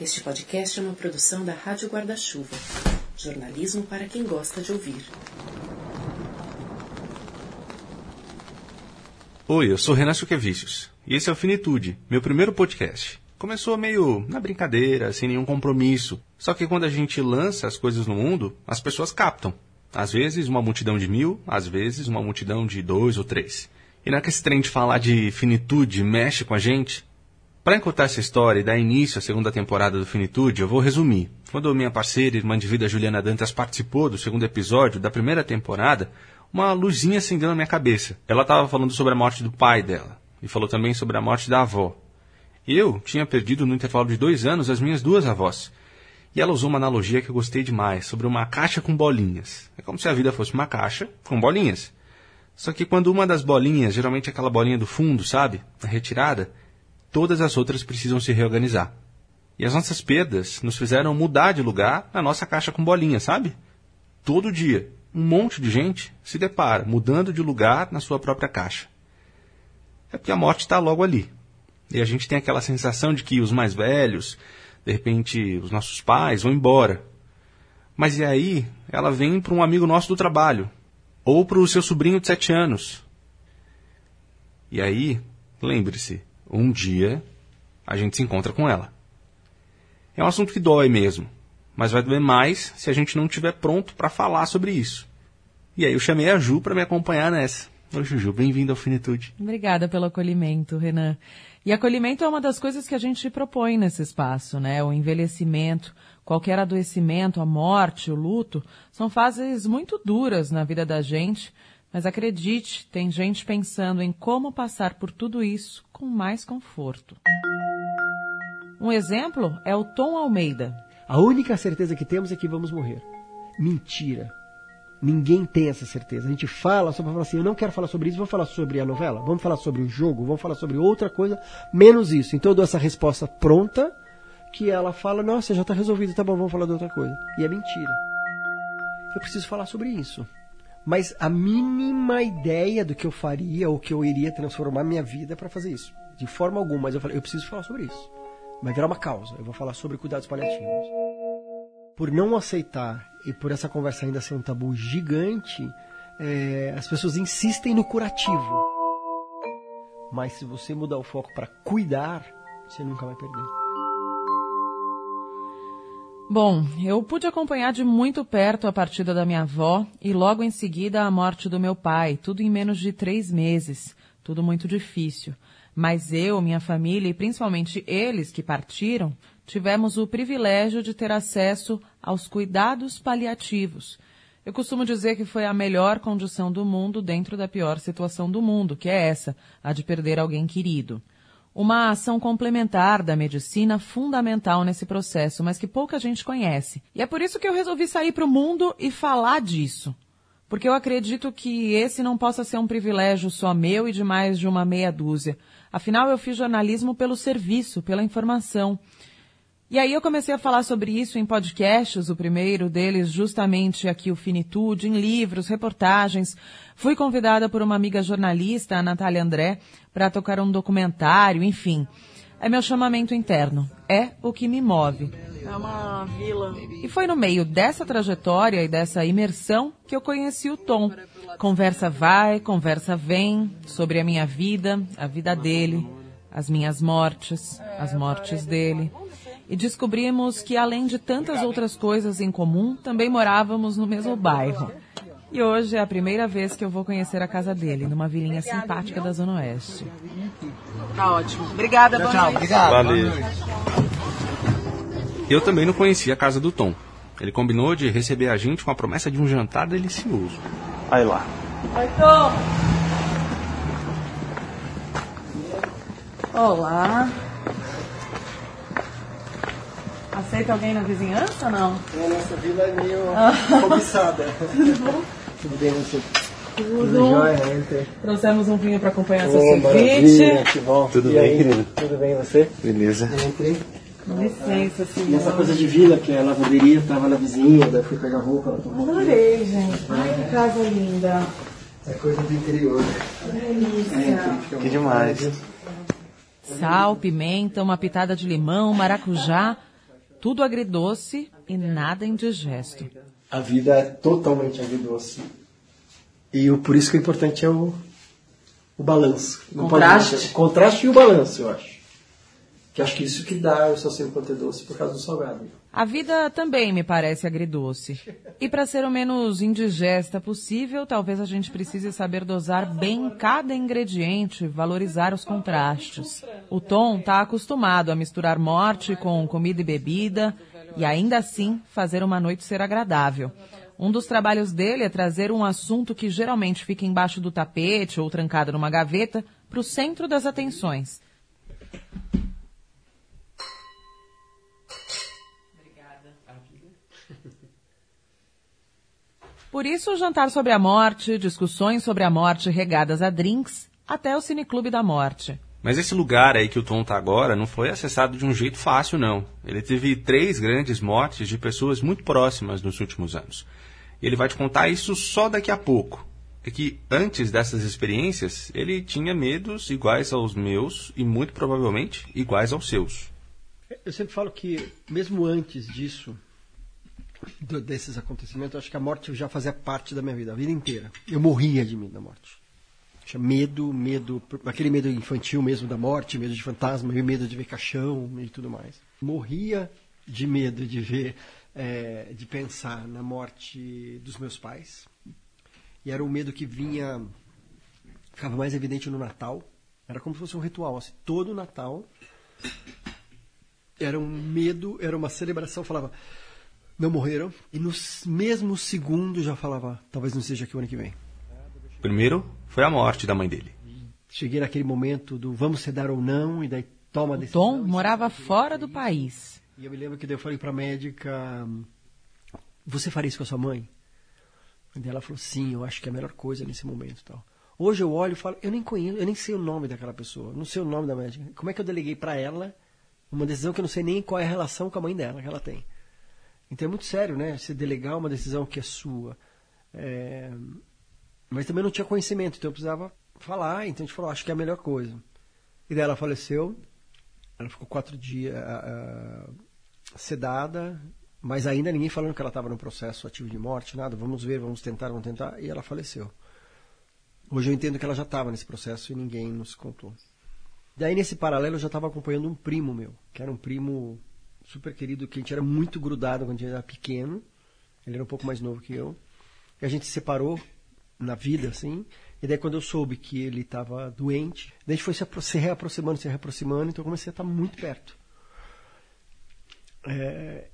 Este podcast é uma produção da Rádio Guarda-Chuva. Jornalismo para quem gosta de ouvir. Oi, eu sou Renan Chuquevicius e esse é o Finitude, meu primeiro podcast. Começou meio na brincadeira, sem nenhum compromisso. Só que quando a gente lança as coisas no mundo, as pessoas captam. Às vezes uma multidão de mil, às vezes uma multidão de dois ou três. E não é que esse trem de falar de finitude mexe com a gente? Para encurtar essa história e dar início à segunda temporada do Finitude, eu vou resumir. Quando minha parceira e irmã de vida Juliana Dantas participou do segundo episódio da primeira temporada, uma luzinha acendeu na minha cabeça. Ela estava falando sobre a morte do pai dela e falou também sobre a morte da avó. Eu tinha perdido no intervalo de dois anos as minhas duas avós. E ela usou uma analogia que eu gostei demais, sobre uma caixa com bolinhas. É como se a vida fosse uma caixa com bolinhas. Só que quando uma das bolinhas, geralmente aquela bolinha do fundo, sabe? É retirada, todas as outras precisam se reorganizar. E as nossas perdas nos fizeram mudar de lugar na nossa caixa com bolinhas, sabe? Todo dia, um monte de gente se depara mudando de lugar na sua própria caixa. É porque a morte está logo ali. E a gente tem aquela sensação de que os mais velhos, de repente os nossos pais, vão embora. Mas e aí ela vem para um amigo nosso do trabalho, ou para o seu sobrinho de sete anos. E aí, lembre-se, um dia a gente se encontra com ela. É um assunto que dói mesmo, mas vai doer mais se a gente não estiver pronto para falar sobre isso. E aí eu chamei a Ju para me acompanhar nessa. Oi, Juju, bem-vindo ao Finitude. Obrigada pelo acolhimento, Renan. E acolhimento é uma das coisas que a gente propõe nesse espaço, né? O envelhecimento, qualquer adoecimento, a morte, o luto, são fases muito duras na vida da gente, mas acredite, tem gente pensando em como passar por tudo isso com mais conforto. Um exemplo é o Tom Almeida. A única certeza que temos é que vamos morrer. Mentira. Ninguém tem essa certeza. A gente fala só para falar assim, eu não quero falar sobre isso, vamos falar sobre a novela, vamos falar sobre o jogo, vamos falar sobre outra coisa, menos isso. Então eu dou essa resposta pronta, que ela fala, nossa, já está resolvido, tá bom, vamos falar de outra coisa. E é mentira. Eu preciso falar sobre isso. Mas a mínima ideia do que eu faria ou que eu iria transformar minha vida para fazer isso. De forma alguma, mas eu falei, eu preciso falar sobre isso. Vai virar uma causa. Eu vou falar sobre cuidados paliativos. Por não aceitar e por essa conversa ainda ser um tabu gigante, é, as pessoas insistem no curativo. Mas se você mudar o foco para cuidar, você nunca vai perder. Bom, eu pude acompanhar de muito perto a partida da minha avó e logo em seguida a morte do meu pai, tudo em menos de três meses, tudo muito difícil. Mas eu, minha família e principalmente eles que partiram, tivemos o privilégio de ter acesso aos cuidados paliativos. Eu costumo dizer que foi a melhor condição do mundo dentro da pior situação do mundo, que é essa, a de perder alguém querido. Uma ação complementar da medicina fundamental nesse processo, mas que pouca gente conhece. E é por isso que eu resolvi sair para o mundo e falar disso. Porque eu acredito que esse não possa ser um privilégio só meu e de mais de uma meia dúzia. Afinal, eu fiz jornalismo pelo serviço, pela informação. E aí eu comecei a falar sobre isso em podcasts, o primeiro deles justamente aqui o Finitude, em livros, reportagens. Fui convidada por uma amiga jornalista, a Natália André, para tocar um documentário, enfim. É meu chamamento interno. É o que me move. É uma vila. E foi no meio dessa trajetória e dessa imersão que eu conheci o Tom. Conversa vai, conversa vem sobre a minha vida, a vida dele, as minhas mortes, as mortes dele e descobrimos que, além de tantas outras coisas em comum, também morávamos no mesmo bairro. E hoje é a primeira vez que eu vou conhecer a casa dele, numa vilinha simpática da Zona Oeste. Tá ótimo. Obrigada, Tchau, boa tchau. noite. Obrigado. Valeu. Eu também não conhecia a casa do Tom. Ele combinou de receber a gente com a promessa de um jantar delicioso. Aí lá. Oi, Tom. Olá. Aceita alguém na vizinhança ou não? A nossa vila é meio cobiçada. Tudo bom? Tudo bem, você? Tudo. jóia, entre. Trouxemos um vinho para acompanhar seu ceviche. que bom. Tudo E bem, aí, querido? Tudo bem, você? Beleza. Entre. Com licença, senhor. E essa coisa de vila, que a lavanderia tava na vizinha, daí fui pegar roupa, ela tomou. Adorei, gente. Ai, que casa linda. É coisa do interior. Delícia. Que demais. Sal, pimenta, uma pitada de limão, maracujá. tudo agridoce e nada indigesto. A vida é totalmente agridoce. E o, por isso que o importante é o, o balanço. Pode Contraste. o contraste e o balanço, eu acho. Que acho que isso que dá o seu quanto é doce por causa do salgado. A vida também me parece agridoce. E para ser o menos indigesta possível, talvez a gente precise saber dosar bem cada ingrediente, valorizar os contrastes. O Tom está acostumado a misturar morte com comida e bebida e ainda assim fazer uma noite ser agradável. Um dos trabalhos dele é trazer um assunto que geralmente fica embaixo do tapete ou trancado numa gaveta para o centro das atenções. Por isso, o jantar sobre a morte, discussões sobre a morte regadas a drinks, até o Cineclube da Morte. Mas esse lugar aí que o Tom tá agora não foi acessado de um jeito fácil, não. Ele teve três grandes mortes de pessoas muito próximas nos últimos anos. Ele vai te contar isso só daqui a pouco. É que antes dessas experiências, ele tinha medos iguais aos meus e muito provavelmente iguais aos seus. Eu sempre falo que, mesmo antes disso, desses acontecimentos, acho que a morte já fazia parte da minha vida, a vida inteira. Eu morria de medo da morte. Medo, medo, aquele medo infantil mesmo da morte, medo de fantasma, medo de ver caixão e tudo mais. Morria de medo de ver, eh, de pensar na morte dos meus pais. E era um medo que vinha, ficava mais evidente no Natal. Era como se fosse um ritual, assim, todo Natal era um medo, era uma celebração, falava, não morreram. E no mesmo segundo já falava, talvez não seja aqui o ano que vem. Primeiro foi a morte da mãe dele. Cheguei naquele momento do vamos ceder ou não, e daí toma a decisão. Tom e morava fora do país. E eu me lembro que daí eu falei pra médica, você faria isso com a sua mãe? E daí ela falou, sim, eu acho que é a melhor coisa nesse momento e tal. Hoje eu olho e falo, eu nem conheço, eu nem sei o nome daquela pessoa, não sei o nome da médica. Como é que eu deleguei pra ela uma decisão que eu não sei nem qual é a relação com a mãe dela que ela tem? Então é muito sério, né? Você delegar uma decisão que é sua. É, Mas também não tinha conhecimento, então eu precisava falar, então a gente falou, acho que é a melhor coisa. E daí ela faleceu, ela ficou quatro dias ah, ah, sedada, mas ainda ninguém falando que ela estava no processo ativo de morte, nada, vamos ver, vamos tentar, vamos tentar, e ela faleceu. Hoje eu entendo que ela já estava nesse processo e ninguém nos contou. Daí, nesse paralelo, eu já estava acompanhando um primo meu, que era um primo super querido, que a gente era muito grudado quando a gente era pequeno. Ele era um pouco mais novo que eu. E a gente se separou na vida, assim. E daí, quando eu soube que ele estava doente, daí a gente foi se, se reaproximando, se reaproximando, então eu comecei a estar muito perto. É,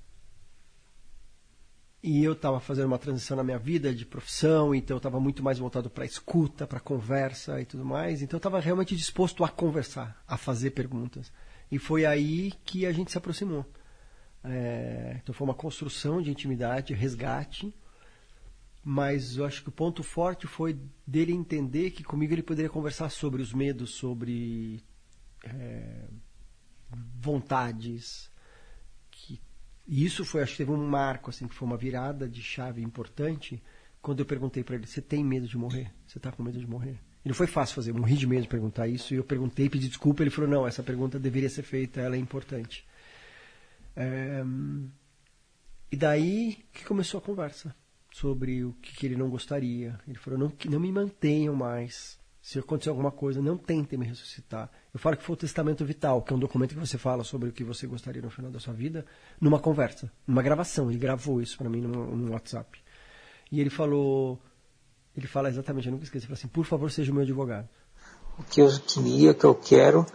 E eu estava fazendo uma transição na minha vida de profissão, então eu estava muito mais voltado para escuta, para conversa e tudo mais. Então eu estava realmente disposto a conversar, a fazer perguntas. E foi aí que a gente se aproximou. É, então foi uma construção de intimidade, resgate. Mas eu acho que o ponto forte foi dele entender que comigo ele poderia conversar sobre os medos, sobre é, vontades, que e isso foi, acho que teve um marco, assim, que foi uma virada de chave importante, quando eu perguntei para ele, você tem medo de morrer? Você está com medo de morrer? E não foi fácil fazer, eu morri de medo de perguntar isso, e eu perguntei, pedi desculpa, ele falou, não, essa pergunta deveria ser feita, ela é importante. É, E daí que começou a conversa sobre o que, que ele não gostaria. Ele falou, não, não me mantenham mais. Se acontecer alguma coisa, não tentem me ressuscitar. Eu falo que foi o testamento vital, que é um documento que você fala sobre o que você gostaria no final da sua vida, numa conversa, numa gravação. Ele gravou isso para mim no, WhatsApp. E ele falou, ele fala exatamente, eu nunca esqueci, ele assim, por favor, seja o meu advogado. O que eu queria, que eu quero,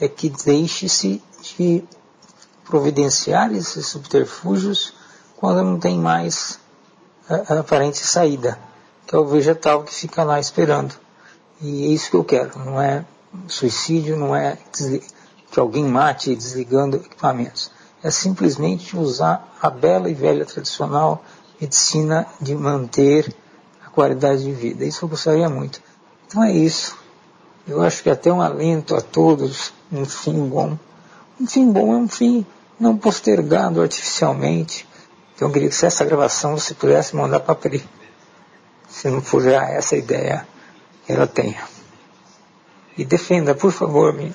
é que deixe-se de providenciar esses subterfúgios quando não tem mais a, aparente saída, que é o vegetal que fica lá esperando. E é isso que eu quero, não é suicídio, não é que alguém mate desligando equipamentos. É simplesmente usar a bela e velha tradicional medicina de manter a qualidade de vida. Isso eu gostaria muito. Então é isso. Eu acho que até um alento a todos, um fim bom. Um fim bom é um fim não postergado artificialmente. Então eu queria que se essa gravação você pudesse mandar para a Pri. Se não for já essa ideia que ela tenha. E defenda, por favor, minha.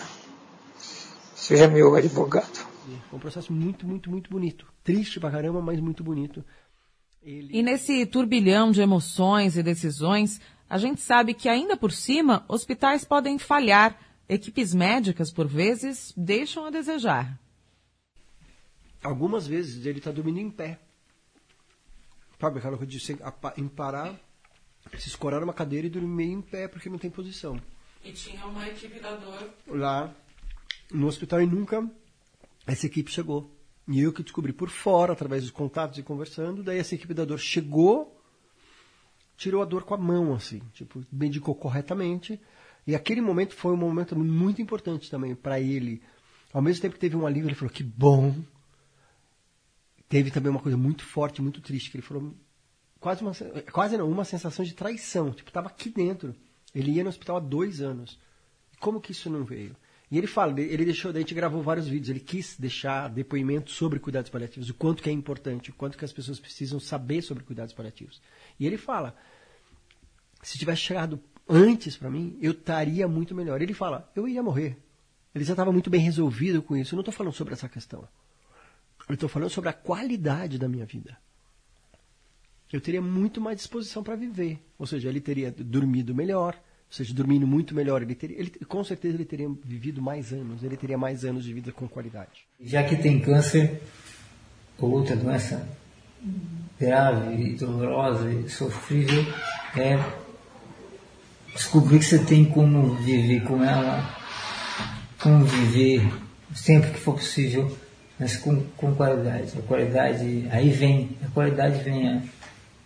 Seja meu advogado. Foi um processo muito, muito, muito bonito. Triste pra caramba, mas muito bonito. Ele... E nesse turbilhão de emoções e decisões, a gente sabe que ainda por cima, hospitais podem falhar. Equipes médicas, por vezes, deixam a desejar. Algumas vezes ele tá dormindo em pé. De se- apa- em parar, se escorar numa cadeira e dormir meio em pé porque não tem posição. E tinha uma equipe da dor. Lá no hospital e nunca essa equipe chegou. E eu que descobri por fora, através dos contatos e conversando, daí essa equipe da dor chegou, tirou a dor com a mão, assim, tipo, medicou corretamente. E aquele momento foi um momento muito importante também para ele. Ao mesmo tempo que teve um alívio, ele falou, que bom. Teve também uma coisa muito forte, muito triste, que ele falou, quase uma, quase não, uma sensação de traição. Tipo, estava aqui dentro. Ele ia no hospital há dois anos. Como que isso não veio? E ele fala, ele deixou, daí a gente gravou vários vídeos, ele quis deixar depoimentos sobre cuidados paliativos, o quanto que é importante, o quanto que as pessoas precisam saber sobre cuidados paliativos. E ele fala, se tivesse chegado antes para mim, eu estaria muito melhor. Ele fala, eu iria morrer. Ele já estava muito bem resolvido com isso. Eu não estou falando sobre essa questão. Eu estou falando sobre a qualidade da minha vida. Eu teria muito mais disposição para viver. Ou seja, ele teria dormido melhor. Ou seja, dormindo muito melhor. Ele teria, ele, com certeza ele teria vivido mais anos. Ele teria mais anos de vida com qualidade. Já que tem câncer ou outra doença grave, dolorosa e sofrível, é descobrir que você tem como viver com ela, como viver sempre que for possível, mas com, com qualidade. A qualidade, aí vem, a qualidade vem a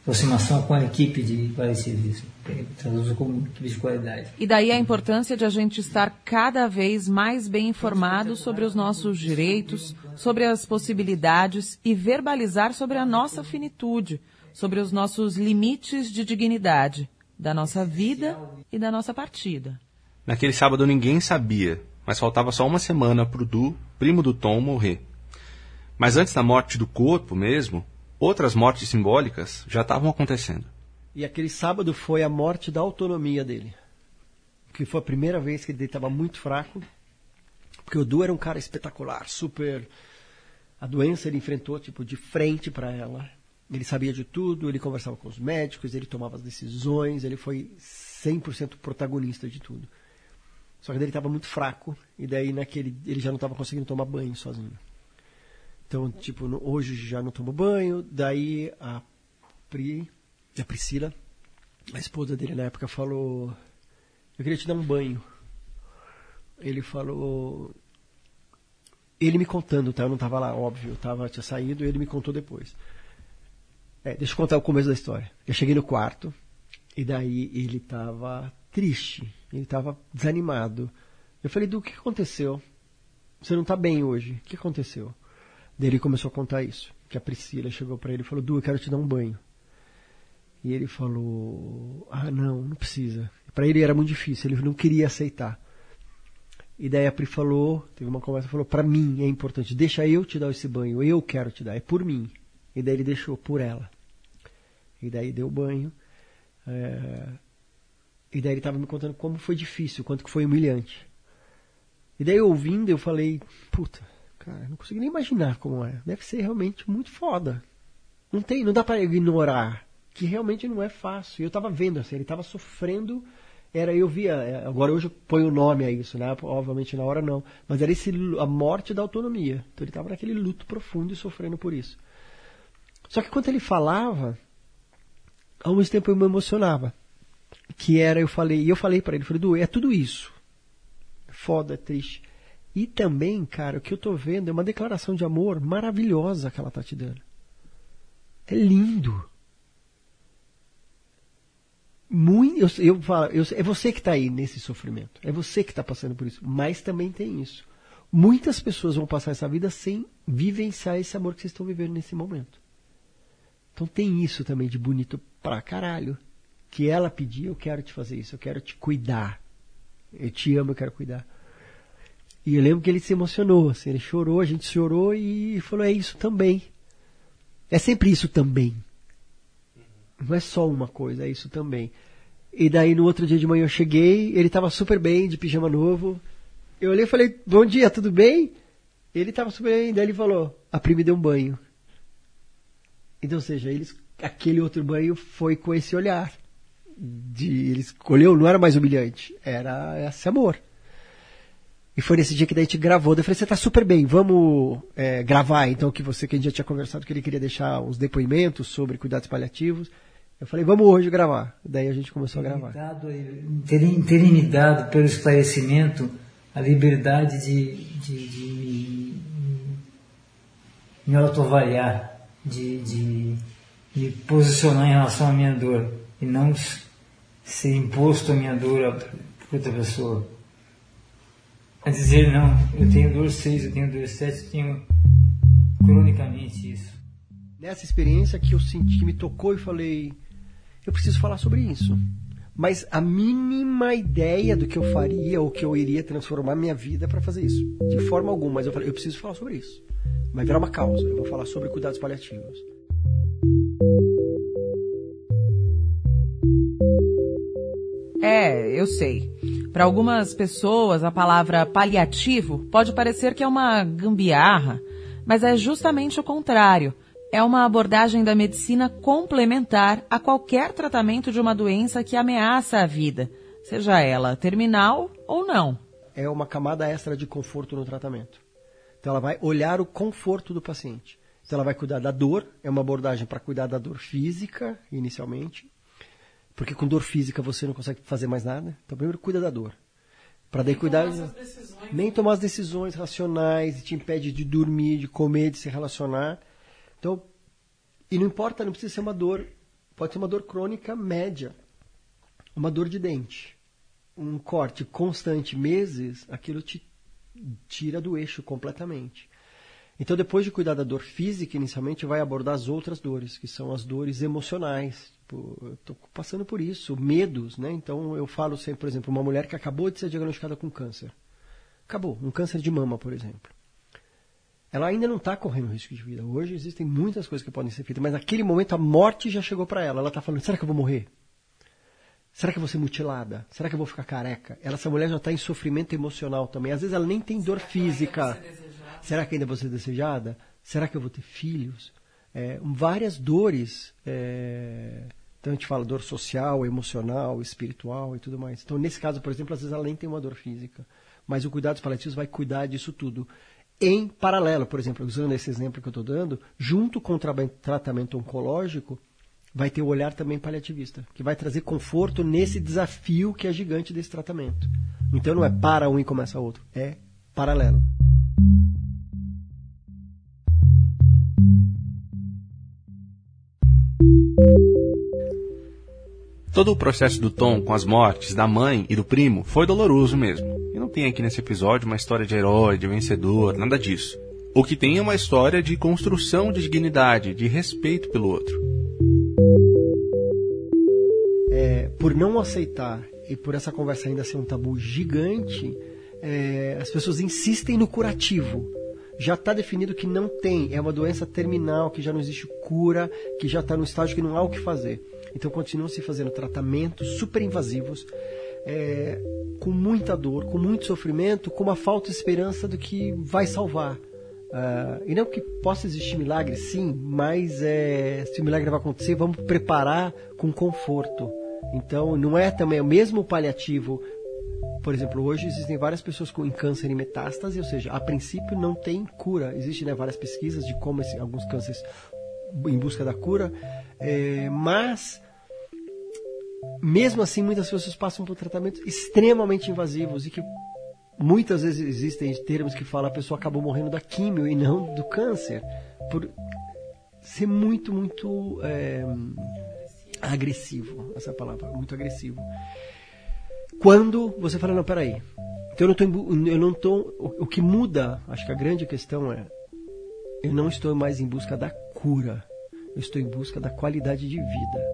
aproximação com a equipe de paliativismo, que traduzo como equipe de qualidade. E daí a importância de a gente estar cada vez mais bem informado sobre os nossos direitos, sobre as possibilidades e verbalizar sobre a nossa finitude, sobre os nossos limites de dignidade, da nossa vida e da nossa partida. Naquele sábado ninguém sabia, mas faltava só uma semana pro Du, primo do Tom, morrer. Mas antes da morte do corpo mesmo, outras mortes simbólicas já estavam acontecendo. E aquele sábado foi a morte da autonomia dele. Que foi a primeira vez que ele estava muito fraco. Porque o Du era um cara espetacular, super. A doença ele enfrentou tipo de frente para ela. Ele sabia de tudo, ele conversava com os médicos, ele tomava as decisões, ele foi 100% protagonista de tudo. Só que ele estava muito fraco e daí naquele ele já não estava conseguindo tomar banho sozinho. Então, tipo, hoje já não tomo banho, daí a Pri, a Priscila, a esposa dele na época falou: "Eu queria te dar um banho". Ele falou ele me contando, tá? Eu não estava lá, óbvio, eu tava, tinha saído, e ele me contou depois. É, deixa eu contar o começo da história. Eu cheguei no quarto, e daí ele estava triste, ele estava desanimado. Eu falei, Du, o que aconteceu? Você não está bem hoje, o que aconteceu? Daí ele começou a contar isso, que a Priscila chegou para ele e falou, Du, eu quero te dar um banho. E ele falou, ah, não, não precisa. Para ele era muito difícil, ele não queria aceitar. E daí a Pri falou, teve uma conversa, falou, para mim é importante, deixa eu te dar esse banho, eu quero te dar, é por mim. E daí ele deixou por ela. E daí deu banho. é, E daí ele estava me contando como foi difícil, quanto que foi humilhante. E daí ouvindo eu falei, puta, cara, não consigo nem imaginar como é. Deve ser realmente muito foda. Não tem, não dá para ignorar que realmente não é fácil. Eu tava vendo assim, ele tava sofrendo. Era eu via é, agora hoje eu ponho o nome a isso né? Obviamente na hora não. Mas era esse a morte da autonomia. Então ele estava naquele luto profundo e sofrendo por isso. Só que quando ele falava ao mesmo tempo eu me emocionava. Que era eu falei e eu falei para ele falei é tudo isso. Foda é triste e também cara o que eu tô vendo é uma declaração de amor maravilhosa que ela tá te dando é lindo muito, eu, eu falo, eu- é você que está aí nesse sofrimento. É você que está passando por isso. Mas também tem isso. Muitas pessoas vão passar essa vida sem vivenciar esse amor que vocês estão vivendo nesse momento. Então tem isso também de bonito pra caralho. Que ela pediu, eu quero te fazer isso, eu quero te cuidar. Eu te amo, eu quero cuidar. E eu lembro que ele se emocionou, assim, ele chorou, a gente chorou e falou, é isso também. É sempre isso também. Não é só uma coisa, é isso também. E daí no outro dia de manhã eu cheguei, ele estava super bem, de pijama novo. Eu olhei e falei, bom dia, tudo bem? Ele tava super bem, daí ele falou, a Pri me deu um banho. Então, ou seja, eles, aquele outro banho foi com esse olhar. De, ele escolheu, não era mais humilhante, era esse amor. E foi nesse dia que daí a gente gravou. Eu falei, você tá super bem, vamos é, gravar então que você, que a gente já tinha conversado, que ele queria deixar uns depoimentos sobre cuidados paliativos. Eu falei, vamos hoje gravar. Daí a gente começou a gravar. Terem me dado pelo esclarecimento a liberdade de, de, de me, me autoavaliar, de, de me posicionar em relação à minha dor e não ser imposto a minha dor a outra pessoa. A dizer, não, eu tenho dor 6, eu tenho dor 7, eu tenho cronicamente isso. Nessa experiência que eu senti, que me tocou e falei, eu preciso falar sobre isso. Mas a mínima ideia do que eu faria ou que eu iria transformar minha vida para fazer isso. De forma alguma, mas eu falei, eu preciso falar sobre isso. Vai virar uma causa, eu vou falar sobre cuidados paliativos. É, eu sei. Para algumas pessoas, a palavra paliativo pode parecer que é uma gambiarra, mas é justamente o contrário. É uma abordagem da medicina complementar a qualquer tratamento de uma doença que ameaça a vida, seja ela terminal ou não. É uma camada extra de conforto no tratamento. Então ela vai olhar o conforto do paciente. Então ela vai cuidar da dor, é uma abordagem para cuidar da dor física, inicialmente, porque com dor física você não consegue fazer mais nada. Então primeiro cuida da dor. Para daí cuidar. Nem tomar as decisões racionais, te impede de dormir, de comer, de se relacionar. Então, e não importa, não precisa ser uma dor, pode ser uma dor crônica média, uma dor de dente, um corte constante meses, aquilo te tira do eixo completamente. Então, depois de cuidar da dor física, inicialmente vai abordar as outras dores, que são as dores emocionais. Tipo, eu estou passando por isso, medos, né? Então, eu falo sempre, por exemplo, uma mulher que acabou de ser diagnosticada com câncer. Acabou, um câncer de mama, por exemplo ela ainda não está correndo risco de vida. Hoje existem muitas coisas que podem ser feitas, mas naquele momento a morte já chegou para ela. Ela está falando: será que eu vou morrer? Será que eu vou ser mutilada? Será que eu vou ficar careca? Ela, essa mulher já está em sofrimento emocional também. Às vezes ela nem tem dor física. Será que ainda vou ser desejada? Será que eu vou ter filhos? É, várias dores. É... Então a gente fala dor social, emocional, espiritual e tudo mais. Então, nesse caso, por exemplo, às vezes ela nem tem uma dor física. Mas o cuidados paliativos vai cuidar disso tudo em paralelo, por exemplo, usando esse exemplo que eu estou dando, junto com o tra tratamento oncológico, vai ter o olhar também paliativista, que vai trazer conforto nesse desafio que é gigante desse tratamento. Então não é para um e começa outro, é paralelo. Todo o processo do Tom com as mortes da mãe e do primo foi doloroso mesmo tem aqui nesse episódio uma história de herói, de vencedor, nada disso. O que tem é uma história de construção de dignidade, de respeito pelo outro. É, por não aceitar e por essa conversa ainda ser um tabu gigante, é, as pessoas insistem no curativo. Já está definido que não tem, é uma doença terminal, que já não existe cura, que já está no estágio que não há o que fazer. Então continuam se fazendo tratamentos super invasivos é, com muita dor, com muito sofrimento, com uma falta de esperança do que vai salvar. Uh, e não que possa existir milagre, sim, mas é, se o milagre vai acontecer, vamos preparar com conforto. Então, não é também o mesmo paliativo. Por exemplo, hoje existem várias pessoas com câncer e metástase, ou seja, a princípio não tem cura. Existem né, várias pesquisas de como esse, alguns cânceres em busca da cura, é, mas mesmo assim, muitas pessoas passam por tratamentos extremamente invasivos e que muitas vezes existem termos que falam a pessoa acabou morrendo da químio e não do câncer, por ser muito, muito é, agressivo, essa palavra, muito agressivo. Quando você fala, não, peraí, então eu não estou, eu não tô, o, o que muda, acho que a grande questão é, eu não estou mais em busca da cura, eu estou em busca da qualidade de vida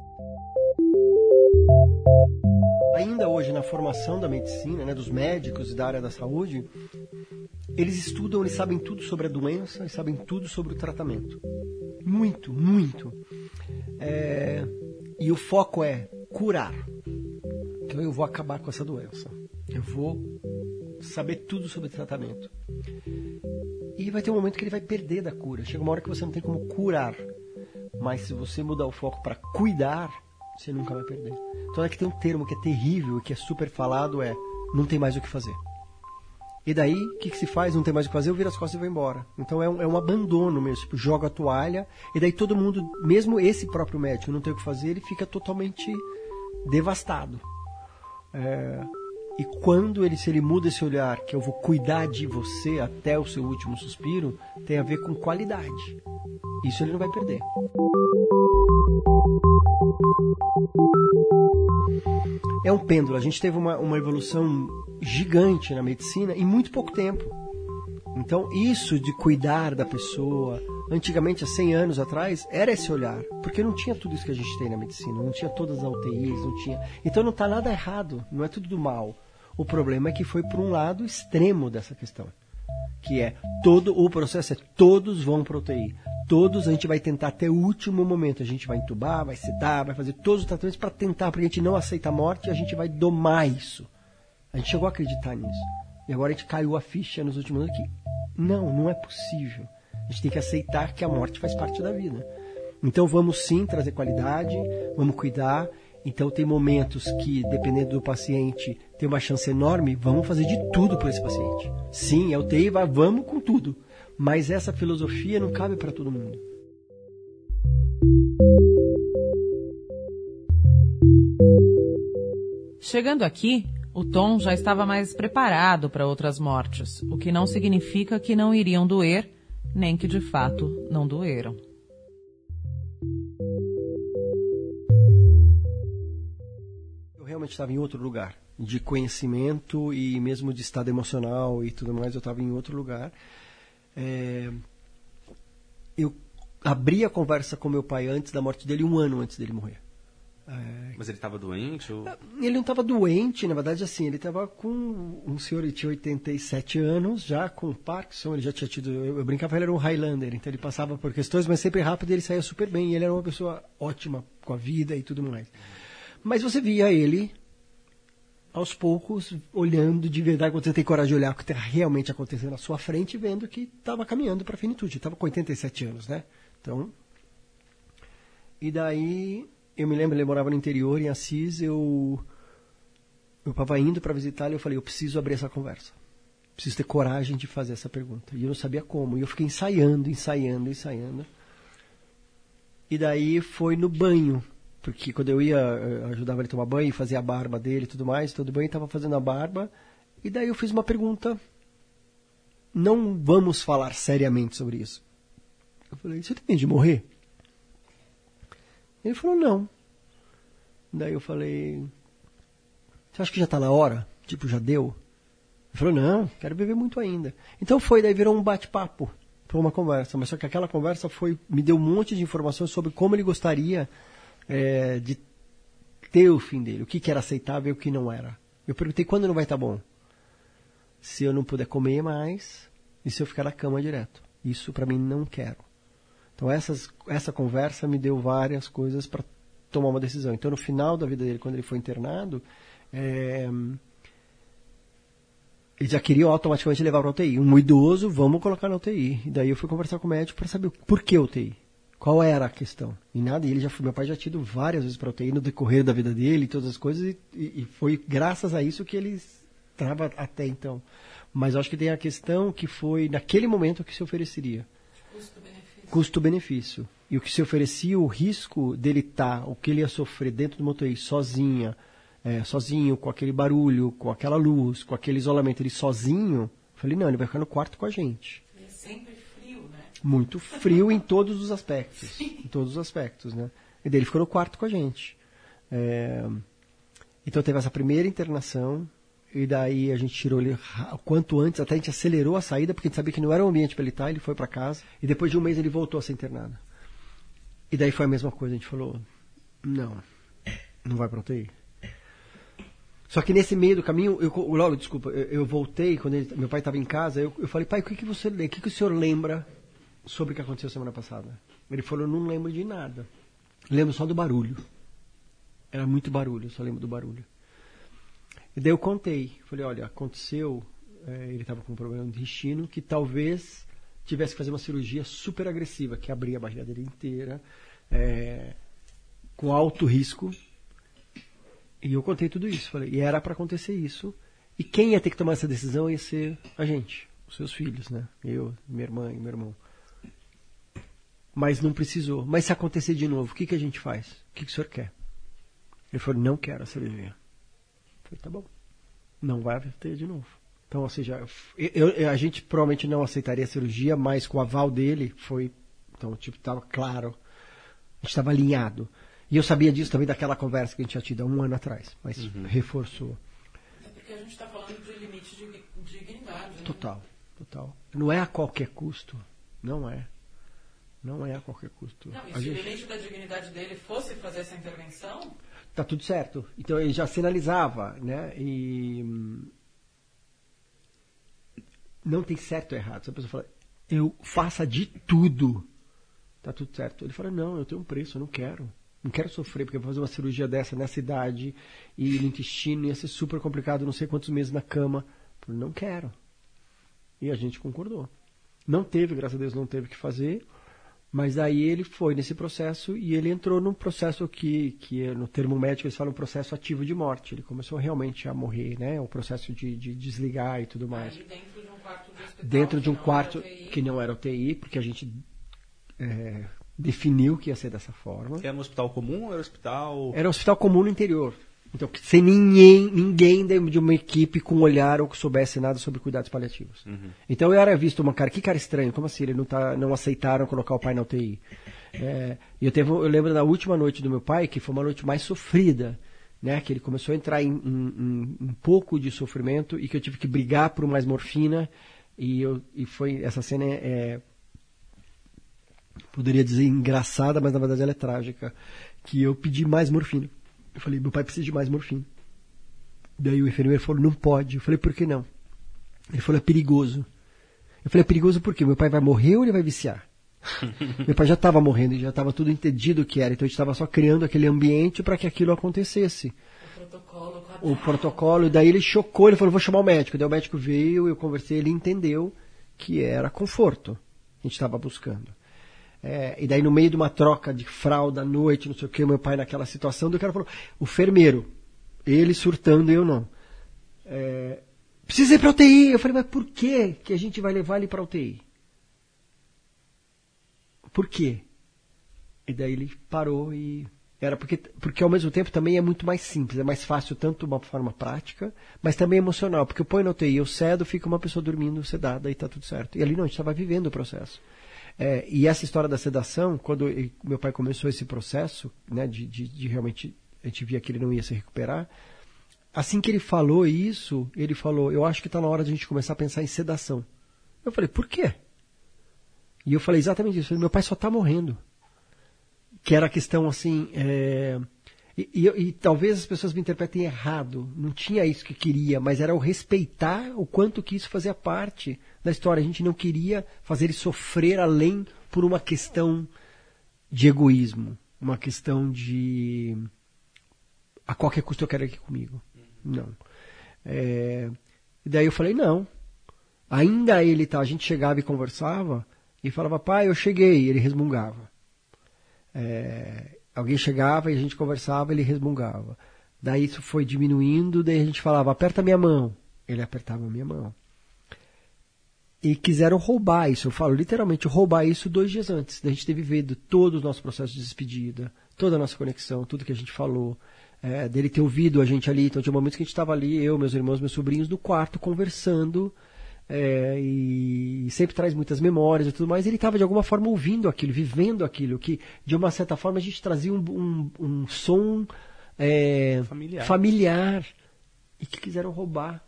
ainda hoje na formação da medicina, né, dos médicos e da área da saúde, eles estudam, eles sabem tudo sobre a doença e sabem tudo sobre o tratamento. Muito, muito. É, e o foco é curar. Então eu vou acabar com essa doença. Eu vou saber tudo sobre tratamento. E vai ter um momento que ele vai perder da cura. Chega uma hora que você não tem como curar. Mas se você mudar o foco para cuidar, você nunca vai perder. Então é que tem um termo que é terrível, que é super falado, é não tem mais o que fazer. E daí, o que, que, se faz? Não tem mais o que fazer, eu viro as costas e vou embora. Então é um, é um abandono mesmo, tipo, joga a toalha, e daí todo mundo, mesmo esse próprio médico não tem o que fazer, ele fica totalmente devastado. É, e quando ele, se ele muda esse olhar, que eu vou cuidar de você até o seu último suspiro, tem a ver com qualidade. Isso ele não vai perder. É um pêndulo. A gente teve uma, uma evolução gigante na medicina em muito pouco tempo. Então, isso de cuidar da pessoa, antigamente, há 100 anos atrás, era esse olhar. Porque não tinha tudo isso que a gente tem na medicina, não tinha todas as UTIs, não tinha. Então não está nada errado, não é tudo do mal. O problema é que foi para um lado extremo dessa questão. Que é todo o processo é todos vão para UTI. Todos a gente vai tentar até o último momento. A gente vai entubar, vai sedar, vai fazer todos os tratamentos para tentar, porque a gente não aceita a morte e a gente vai domar isso. A gente chegou a acreditar nisso. E agora a gente caiu a ficha nos últimos anos que não, não é possível. A gente tem que aceitar que a morte faz parte da vida. Então vamos sim trazer qualidade, vamos cuidar. Então tem momentos que, dependendo do paciente, tem uma chance enorme, vamos fazer de tudo por esse paciente. Sim, é UTI, vamos com tudo. Mas essa filosofia não cabe para todo mundo. Chegando aqui, o Tom já estava mais preparado para outras mortes, o que não significa que não iriam doer, nem que de fato não doeram. Realmente estava em outro lugar, de conhecimento e mesmo de estado emocional e tudo mais, eu estava em outro lugar. É... Eu abri a conversa com meu pai antes da morte dele, um ano antes dele morrer. É... Mas ele estava doente? Ou... Ele não estava doente, na verdade, assim, ele estava com um senhor, ele tinha 87 anos, já com Parkinson, ele já tinha tido, eu, eu brincava, ele era um Highlander, então ele passava por questões, mas sempre rápido ele saía super bem, e ele era uma pessoa ótima com a vida e tudo mais. Mas você via ele, aos poucos, olhando de verdade, quando você tem coragem de olhar o que está realmente acontecendo na sua frente, vendo que estava caminhando para a finitude, estava com 87 anos, né? Então, e daí eu me lembro, ele morava no interior, em Assis, eu eu estava indo para visitá-lo e eu falei, eu preciso abrir essa conversa. Preciso ter coragem de fazer essa pergunta. E eu não sabia como. E eu fiquei ensaiando, ensaiando, ensaiando. E daí foi no banho. Porque quando eu ia, eu ajudava ele a tomar banho, fazia a barba dele e tudo mais, todo banho, estava fazendo a barba. E daí eu fiz uma pergunta. Não vamos falar seriamente sobre isso. Eu falei, você tem medo de morrer? Ele falou, não. Daí eu falei, você acha que já está na hora? Tipo, já deu? Ele falou, não, quero beber muito ainda. Então foi, daí virou um bate-papo para uma conversa. Mas só que aquela conversa foi, me deu um monte de informações sobre como ele gostaria é, de ter o fim dele, o que, que era aceitável e o que não era. Eu perguntei quando não vai estar tá bom. Se eu não puder comer mais e se eu ficar na cama direto. Isso para mim não quero. Então essas, essa conversa me deu várias coisas para tomar uma decisão. Então no final da vida dele, quando ele foi internado, é, ele já queria automaticamente levar para UTI. Um idoso, vamos colocar na UTI. E daí eu fui conversar com o médico para saber por que UTI. Qual era a questão? E nada, e ele já foi, meu pai já tinha ido várias vezes para UTI no decorrer da vida dele e todas as coisas, e, e foi graças a isso que ele estava até então. Mas acho que tem a questão que foi naquele momento que se ofereceria custo-benefício. E o que se oferecia, o risco dele estar, tá, o que ele ia sofrer dentro do motorista, sozinha, é, sozinho, com aquele barulho, com aquela luz, com aquele isolamento, ele sozinho, eu falei, não, ele vai ficar no quarto com a gente. É sempre? Muito frio em todos os aspectos. Sim. Em todos os aspectos, né? E daí ele ficou no quarto com a gente. É, então teve essa primeira internação, e daí a gente tirou ele quanto antes, até a gente acelerou a saída, porque a gente sabia que não era o ambiente para ele estar, ele foi para casa. E depois de um mês ele voltou a ser internado. E daí foi a mesma coisa, a gente falou, não, não vai para UTI. Só que nesse meio do caminho, eu, logo, desculpa, eu, eu voltei, quando ele, meu pai estava em casa, eu, eu falei, pai, o que, que você o que, que o senhor lembra sobre o que aconteceu semana passada? Ele falou, não lembro de nada. Lembro só do barulho. Era muito barulho, só lembro do barulho. E daí eu contei. Falei, olha, aconteceu, é, ele estava com um problema no intestino que talvez tivesse que fazer uma cirurgia super agressiva, que abria a barriga dele inteira, é, com alto risco. E eu contei tudo isso. Falei, e era para acontecer isso. E quem ia ter que tomar essa decisão ia ser a gente, os seus filhos, né? Eu, minha irmã e meu irmão. Mas não precisou. Mas se acontecer de novo, o que, que a gente faz? O que, que o senhor quer? Ele falou, não quero a cirurgia. Eu falei, tá bom. Não vai ter de novo. Então, ou seja, eu, eu- a gente provavelmente não aceitaria a cirurgia, mas com o aval dele foi. Então, tipo, estava claro. A gente estava alinhado. E eu sabia disso também daquela conversa que a gente tinha tido há um ano atrás, mas reforçou. É porque a gente está falando de limite de dignidade. né? Total, total. Não é a qualquer custo. Não é. Não é a qualquer custo. Não, e A se gente- o limite da dignidade dele fosse fazer essa intervenção, tá tudo certo. Então ele já sinalizava, né? E hum, não tem certo ou errado. Se a pessoa fala, eu faça de tudo, tá tudo certo. Ele fala, não, eu tenho um preço, eu não quero. Não quero sofrer, porque eu vou fazer uma cirurgia dessa nessa idade e no intestino ia ser super complicado, não sei quantos meses na cama. Eu não quero. E a gente concordou. Não teve, graças a Deus, não teve que fazer. Mas aí ele foi nesse processo e ele entrou num processo que, que é, no termo médico eles falam processo ativo de morte. Ele começou realmente a morrer, né? O processo de, de desligar e tudo mais. aí dentro de um quarto de hospital. Dentro de um que não quarto era UTI, que não era UTI, porque a gente é, definiu que ia ser dessa forma. Era no hospital comum ou era hospital. Era um hospital comum no interior. Então, sem ninguém, ninguém de de uma equipe com olhar ou que soubesse nada sobre cuidados paliativos. Então eu era visto uma cara, que cara estranho, como assim? Ele não, tá, não aceitaram colocar o pai na UTI. É, e eu, teve, eu lembro da última noite do meu pai, que foi uma noite mais sofrida, né? Que ele começou a entrar em, em- em um pouco de sofrimento e que eu tive que brigar por mais morfina. E, eu, e foi essa cena é, é, poderia dizer engraçada, mas na verdade ela é trágica. Que eu pedi mais morfina. Eu falei, meu pai precisa de mais morfina. Daí o enfermeiro falou, não pode. Eu falei, por que não? Ele falou, é perigoso. Eu falei, é perigoso por quê? Meu pai vai morrer ou ele vai viciar? meu pai já estava morrendo e já estava tudo entendido o que era. Então a gente estava só criando aquele ambiente para que aquilo acontecesse. O protocolo O e daí ele chocou, ele falou, vou chamar o médico. Daí o médico veio, eu conversei, ele entendeu que era conforto. A gente estava buscando. É, e daí, no meio de uma troca de fralda à noite, não sei o que, meu pai naquela situação, do cara falou: o fermeiro, ele surtando e eu não. É, precisa ir para UTI. Eu falei: mas por que que a gente vai levar ele para UTI? Por quê? E daí ele parou e. Era porque, porque ao mesmo tempo também é muito mais simples, é mais fácil tanto uma forma prática, mas também emocional, porque eu ponho na UTI, eu cedo, fica uma pessoa dormindo sedada e está tudo certo. E ali não, a gente estava vivendo o processo. É, e essa história da sedação, quando meu pai começou esse processo, né, de, de, de realmente, a gente via que ele não ia se recuperar, assim que ele falou isso, ele falou, eu acho que está na hora de a gente começar a pensar em sedação. Eu falei, por quê? E eu falei exatamente isso, falei, meu pai só está morrendo. Que era a questão assim, é, e, e- e talvez as pessoas me interpretem errado, não tinha isso que queria, mas era o respeitar o quanto que isso fazia parte da história. A gente não queria fazer ele sofrer além por uma questão de egoísmo, uma questão de a qualquer custo eu quero aqui comigo. Não. É, e daí eu falei, não. Ainda ele tá, a gente chegava e conversava e falava, pai, eu cheguei, ele resmungava. É, alguém chegava e a gente conversava, ele resmungava. Daí isso foi diminuindo, daí a gente falava, aperta minha mão. Ele apertava minha mão. E quiseram roubar isso, eu falo literalmente roubar isso dois dias antes da gente ter vivido todo o nosso processo de despedida, toda a nossa conexão, tudo que a gente falou, é, dele ter ouvido a gente ali. Então tinha momentos que a gente estava ali, eu, meus irmãos, meus sobrinhos, no quarto, conversando, é, e sempre traz muitas memórias e tudo mais. Ele estava de alguma forma ouvindo aquilo, vivendo aquilo, que de uma certa forma a gente trazia um, um, um som é, Familiar. familiar e que quiseram roubar.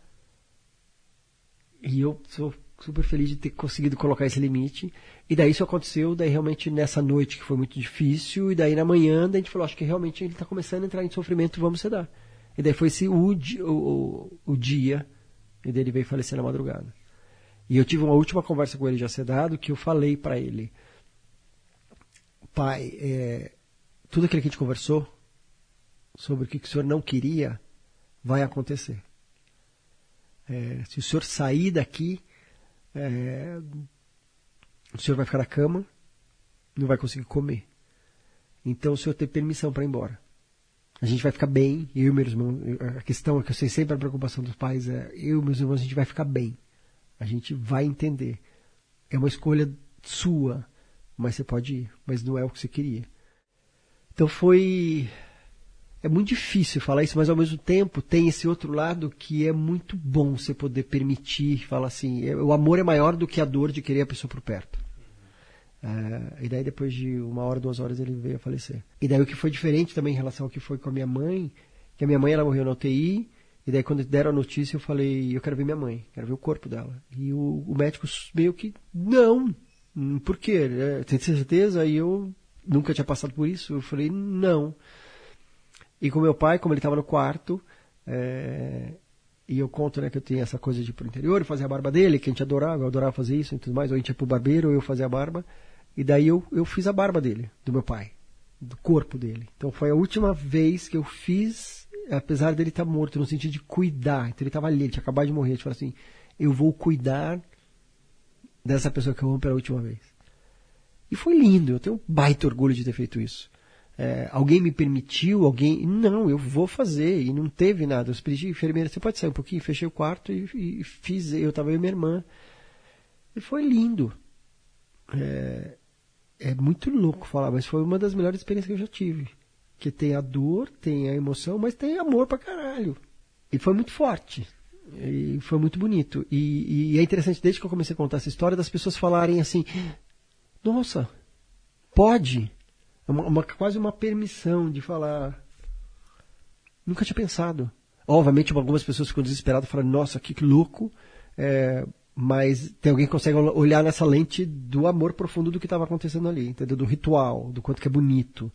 E eu sou super feliz de ter conseguido colocar esse limite. E daí isso aconteceu, daí realmente nessa noite que foi muito difícil, e daí na manhã daí a gente falou, acho que realmente ele está começando a entrar em sofrimento, vamos sedar. E daí foi esse o, o, o dia, e daí ele veio falecer na madrugada. E eu tive uma última conversa com ele já sedado, que eu falei para ele, pai, é, tudo aquilo que a gente conversou, sobre o que o senhor não queria, vai acontecer. É, se o senhor sair daqui, é, o senhor vai ficar na cama, não vai conseguir comer. Então o senhor tem permissão para ir embora. A gente vai ficar bem, eu e meus irmãos. A questão é que eu sei sempre a preocupação dos pais é: eu e meus irmãos, a gente vai ficar bem. A gente vai entender. É uma escolha sua, mas você pode ir, mas não é o que você queria. Então foi. É muito difícil falar isso, mas ao mesmo tempo tem esse outro lado que é muito bom você poder permitir, falar assim: é, o amor é maior do que a dor de querer a pessoa por perto. É, e daí depois de uma hora, duas horas ele veio a falecer. E daí o que foi diferente também em relação ao que foi com a minha mãe, que a minha mãe ela morreu na UTI, e daí quando deram a notícia eu falei, eu quero ver minha mãe, quero ver o corpo dela. E o, o médico meio que, não, hum, por quê? É, tem certeza? E eu nunca tinha passado por isso, eu falei, não. E com meu pai, como ele estava no quarto, é, e eu conto né, que eu tinha essa coisa de ir pro interior, fazer a barba dele, que a gente adorava, eu adorava fazer isso e tudo mais, ou a gente ia pro barbeiro, eu fazia a barba. E daí eu, eu fiz a barba dele, do meu pai, do corpo dele. Então foi a última vez que eu fiz, apesar dele estar tá morto, no sentido de cuidar. Então ele estava ali, ele tinha acabado de morrer. Falei assim, eu vou cuidar dessa pessoa que eu amo pela última vez. E foi lindo, eu tenho um baita orgulho de ter feito isso. É, alguém me permitiu, alguém. Não, eu vou fazer. E não teve nada. Eu pedi, enfermeira, você pode sair um pouquinho? Fechei o quarto e, e fiz. Eu estava eu e minha irmã. E foi lindo. É, é muito louco falar, mas foi uma das melhores experiências que eu já tive. Que tem a dor, tem a emoção, mas tem amor pra caralho. E foi muito forte. E foi muito bonito. E, e é interessante, desde que eu comecei a contar essa história, das pessoas falarem assim: Nossa, pode. É uma, uma, quase uma permissão de falar. Nunca tinha pensado. Obviamente, algumas pessoas ficam desesperadas e falam: Nossa, que louco. É, mas tem alguém que consegue olhar nessa lente do amor profundo do que estava acontecendo ali, entendeu? Do ritual, do quanto que é bonito.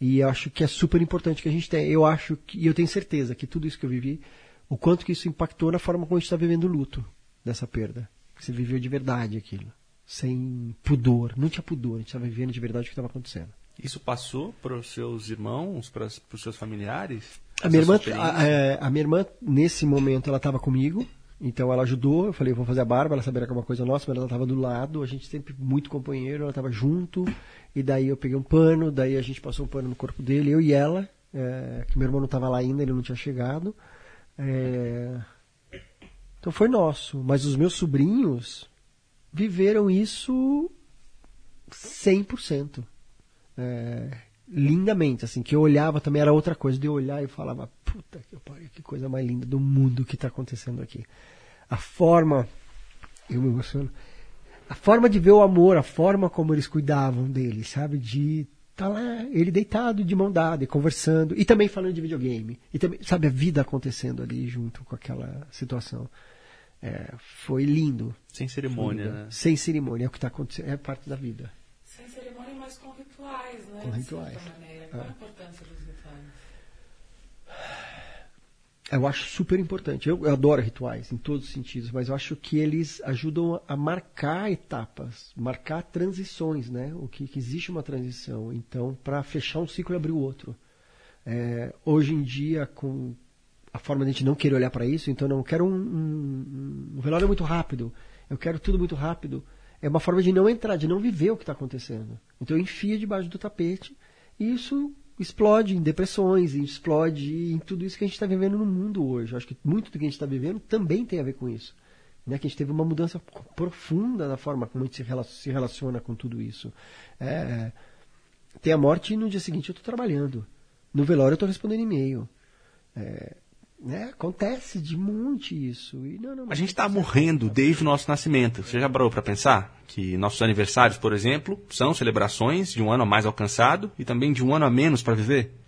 E acho que é super importante que a gente tenha. Eu acho que, e eu tenho certeza que tudo isso que eu vivi, o quanto que isso impactou na forma como a gente está vivendo o luto dessa perda. Que você viveu de verdade aquilo. Sem pudor. Não tinha pudor, a gente estava vivendo de verdade o que estava acontecendo. Isso passou para os seus irmãos, para os seus familiares? A minha, irmã, a, é, a minha irmã, nesse momento, ela estava comigo, então ela ajudou, eu falei, vou fazer a barba, ela sabia que era uma coisa nossa, mas ela estava do lado, a gente sempre muito companheiro, ela estava junto, e daí eu peguei um pano, daí a gente passou um pano no corpo dele, eu e ela, é, que meu irmão não estava lá ainda, ele não tinha chegado. É, então foi nosso, mas os meus sobrinhos viveram isso 100%. É, lindamente, assim, que eu olhava também era outra coisa, de eu olhar e falava, puta que pariu, que coisa mais linda do mundo que está acontecendo aqui a forma, eu me emociono, a forma de ver o amor, a forma como eles cuidavam dele, sabe? De tá lá, ele deitado de mão dada e conversando, e também falando de videogame, e também, sabe, a vida acontecendo ali junto com aquela situação. É, foi lindo. Sem cerimônia, né? Sem cerimônia, é o que está acontecendo, é parte da vida. Sem cerimônia, mas com rituais, né? Com rituais. Qual a importância dos rituais? Eu acho super importante. Eu, eu, adoro rituais em todos os sentidos, mas eu acho que eles ajudam a marcar etapas, marcar transições, né? O que, que existe uma transição. Então, para fechar um ciclo e abrir o outro. É, hoje em dia, com a forma de a gente não querer olhar para isso, então não quero um, um, um velório muito rápido. Eu quero tudo muito rápido. É uma forma de não entrar, de não viver o que está acontecendo. Então, eu enfio debaixo do tapete e isso explode em depressões, explode em tudo isso que a gente está vivendo no mundo hoje. Acho que muito do que a gente está vivendo também tem a ver com isso. Né? Que a gente teve uma mudança profunda na forma como a gente se relaciona com tudo isso. É, tem a morte e no dia seguinte eu estou trabalhando. No velório eu estou respondendo e-mail. É, né? Acontece de monte isso. E não, não, a gente está morrendo desde o nosso nascimento. Você já parou para pensar que nossos aniversários, por exemplo, são celebrações de um ano a mais alcançado e também de um ano a menos para viver?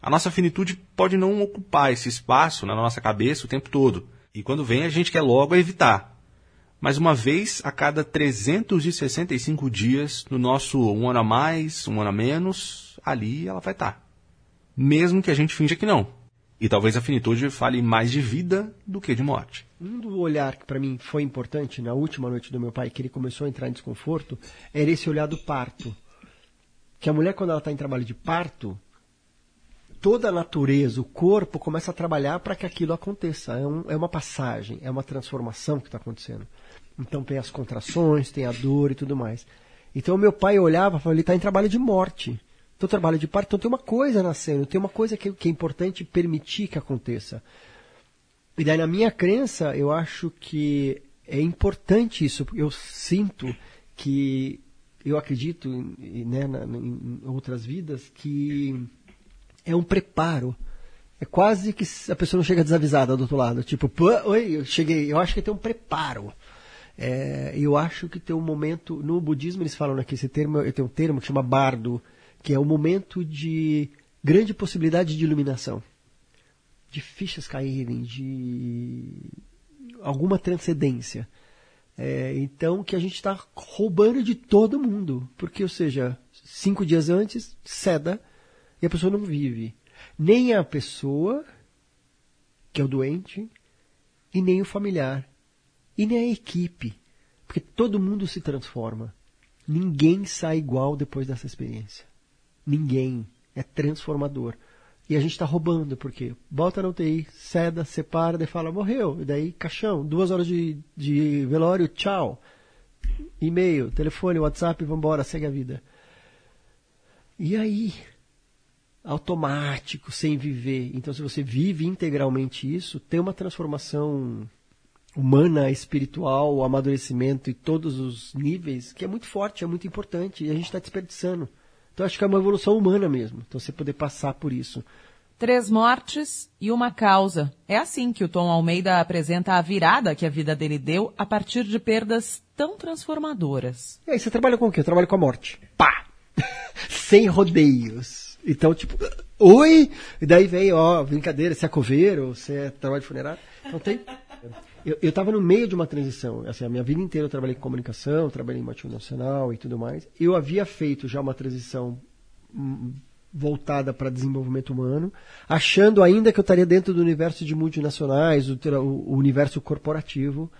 A nossa finitude pode não ocupar esse espaço na nossa cabeça o tempo todo. E quando vem, a gente quer logo evitar. Mas uma vez a cada 365 dias, no nosso um ano a mais, um ano a menos, ali ela vai estar. Tá. Mesmo que a gente finja que não. E talvez a finitude fale mais de vida do que de morte. Um do olhar que para mim foi importante na última noite do meu pai, que ele começou a entrar em desconforto, era esse olhar do parto. Que a mulher, quando ela está em trabalho de parto, toda a natureza, o corpo começa a trabalhar para que aquilo aconteça. É, um, é, uma passagem, é uma transformação que está acontecendo. Então tem as contrações, tem a dor e tudo mais. Então meu pai olhava e falava, ele está em trabalho de morte. Então trabalho de parto, então tem uma coisa nascendo, tem uma coisa que, que é importante permitir que aconteça. E daí na minha crença, eu acho que é importante isso. Eu sinto que, eu acredito né, na, em outras vidas, que é um preparo. É quase que a pessoa não chega desavisada do outro lado. Tipo, oi, eu cheguei. Eu acho que tem um preparo. É, eu acho que tem um momento. No budismo eles falam aqui esse termo, tem um termo que chama bardo, que é o momento de grande possibilidade de iluminação. De fichas caírem, de alguma transcendência. É, então que a gente está roubando de todo mundo. Porque, ou seja, cinco dias antes, ceda e a pessoa não vive. Nem a pessoa, que é o doente, e nem o familiar, e nem a equipe. Porque todo mundo se transforma. Ninguém sai igual depois dessa experiência. Ninguém. É transformador. E a gente está roubando, porque bota na UTI, ceda, separa, e fala, morreu. E daí, caixão, duas horas de, de velório, tchau. E-mail, telefone, WhatsApp, vambora, segue a vida. E aí? Automático, sem viver. Então, se você vive integralmente isso, tem uma transformação humana, espiritual, amadurecimento e todos os níveis, que é muito forte, é muito importante, e a gente está desperdiçando. Então acho que é uma evolução humana mesmo. Então você poder passar por isso. Três mortes e uma causa. É assim que o Tom Almeida apresenta a virada que a vida dele deu a partir de perdas tão transformadoras. E aí, você trabalha com o quê? Eu trabalho com a morte. Pá! Sem rodeios. Então, tipo, oi! E daí vem, ó, brincadeira, você é coveiro, você é trabalho de funerário. Então tem. Eu estava no meio de uma transição. Assim, a minha vida inteira eu trabalhei com comunicação, trabalhei em multinacional e tudo mais. Eu havia feito já uma transição hum, voltada para desenvolvimento humano, achando ainda que eu estaria dentro do universo de multinacionais, o, o universo corporativo,